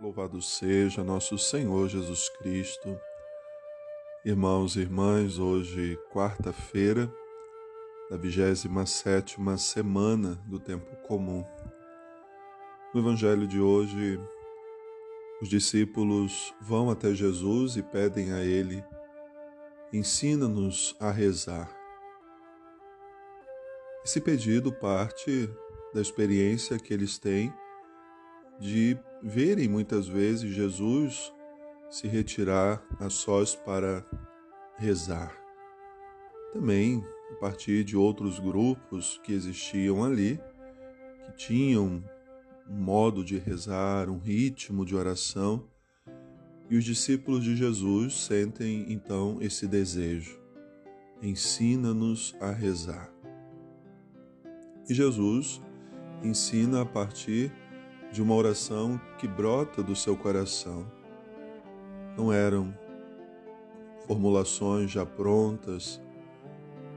Louvado seja nosso Senhor Jesus Cristo. Irmãos e irmãs, hoje, quarta-feira, da 27 semana do tempo comum. No Evangelho de hoje, os discípulos vão até Jesus e pedem a Ele: ensina-nos a rezar. Esse pedido parte da experiência que eles têm de verem muitas vezes Jesus se retirar a sós para rezar. Também a partir de outros grupos que existiam ali, que tinham um modo de rezar, um ritmo de oração, e os discípulos de Jesus sentem então esse desejo: ensina-nos a rezar. E Jesus ensina a partir de uma oração que brota do seu coração. Não eram formulações já prontas,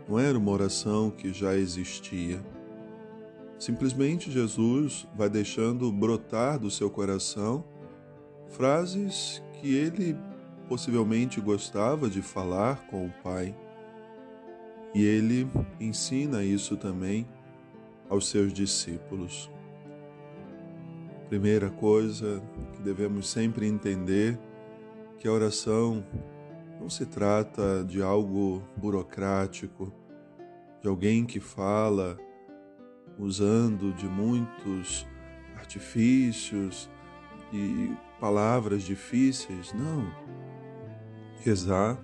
não era uma oração que já existia. Simplesmente Jesus vai deixando brotar do seu coração frases que ele possivelmente gostava de falar com o Pai. E ele ensina isso também aos seus discípulos. Primeira coisa que devemos sempre entender que a oração não se trata de algo burocrático, de alguém que fala usando de muitos artifícios e palavras difíceis. Não. Rezar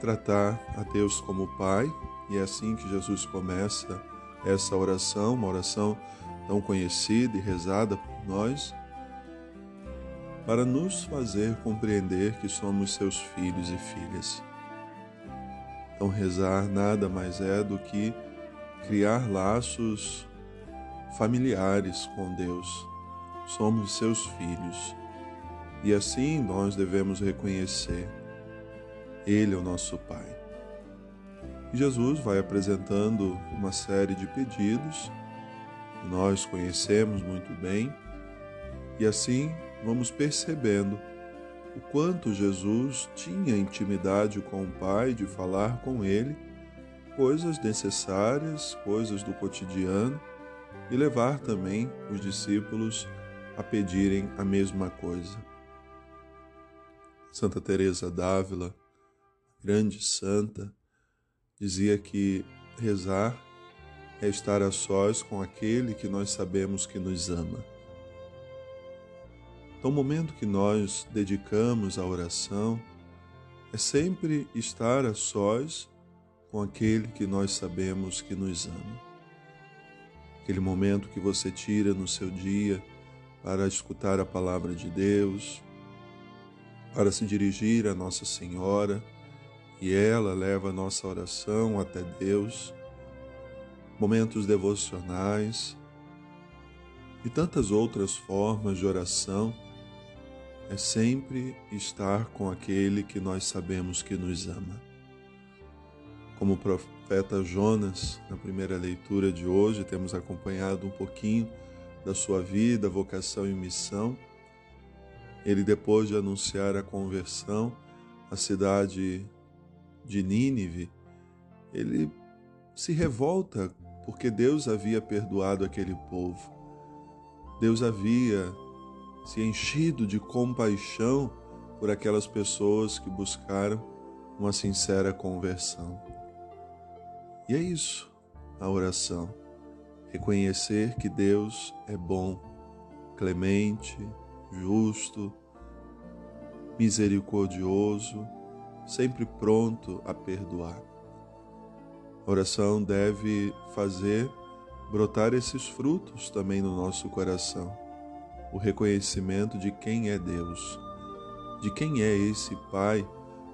tratar a Deus como Pai, e é assim que Jesus começa essa oração, uma oração tão conhecida e rezada nós, para nos fazer compreender que somos seus filhos e filhas. Então, rezar nada mais é do que criar laços familiares com Deus. Somos seus filhos e assim nós devemos reconhecer: Ele é o nosso Pai. E Jesus vai apresentando uma série de pedidos que nós conhecemos muito bem, e assim vamos percebendo o quanto Jesus tinha intimidade com o Pai de falar com Ele coisas necessárias, coisas do cotidiano e levar também os discípulos a pedirem a mesma coisa. Santa Teresa d'Ávila, grande santa, dizia que rezar é estar a sós com aquele que nós sabemos que nos ama. Então, o momento que nós dedicamos à oração é sempre estar a sós com aquele que nós sabemos que nos ama. Aquele momento que você tira no seu dia para escutar a palavra de Deus, para se dirigir a Nossa Senhora e ela leva a nossa oração até Deus momentos devocionais e tantas outras formas de oração, é sempre estar com aquele que nós sabemos que nos ama. Como o profeta Jonas, na primeira leitura de hoje, temos acompanhado um pouquinho da sua vida, vocação e missão. Ele, depois de anunciar a conversão à cidade de Nínive, ele se revolta porque Deus havia perdoado aquele povo. Deus havia se enchido de compaixão por aquelas pessoas que buscaram uma sincera conversão. E é isso, a oração. Reconhecer que Deus é bom, clemente, justo, misericordioso, sempre pronto a perdoar. A oração deve fazer brotar esses frutos também no nosso coração. O reconhecimento de quem é Deus, de quem é esse Pai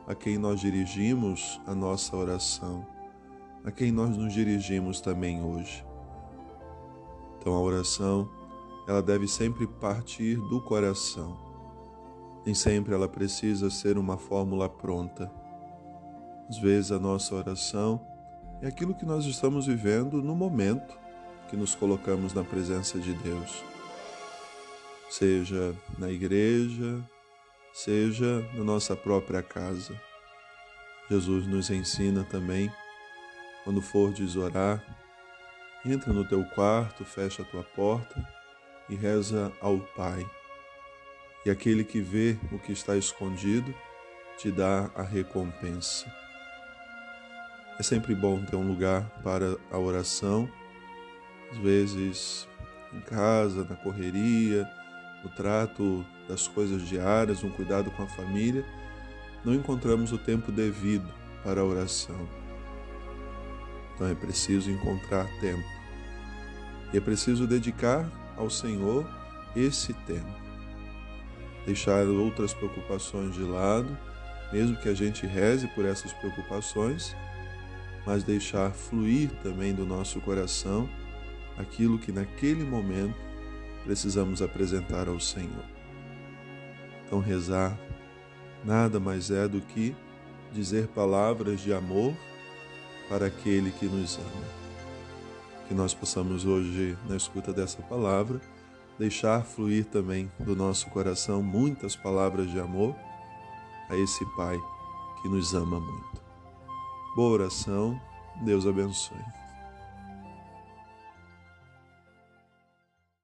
a quem nós dirigimos a nossa oração, a quem nós nos dirigimos também hoje. Então a oração, ela deve sempre partir do coração. Nem sempre ela precisa ser uma fórmula pronta. Às vezes a nossa oração é aquilo que nós estamos vivendo no momento que nos colocamos na presença de Deus. Seja na igreja, seja na nossa própria casa. Jesus nos ensina também, quando fordes orar, entra no teu quarto, fecha a tua porta e reza ao Pai. E aquele que vê o que está escondido te dá a recompensa. É sempre bom ter um lugar para a oração, às vezes em casa, na correria, no trato das coisas diárias, um cuidado com a família, não encontramos o tempo devido para a oração. Então é preciso encontrar tempo. E é preciso dedicar ao Senhor esse tempo. Deixar outras preocupações de lado, mesmo que a gente reze por essas preocupações, mas deixar fluir também do nosso coração aquilo que naquele momento precisamos apresentar ao Senhor. Então, rezar nada mais é do que dizer palavras de amor para aquele que nos ama. Que nós possamos hoje, na escuta dessa palavra, deixar fluir também do nosso coração muitas palavras de amor a esse Pai que nos ama muito. Boa oração, Deus abençoe.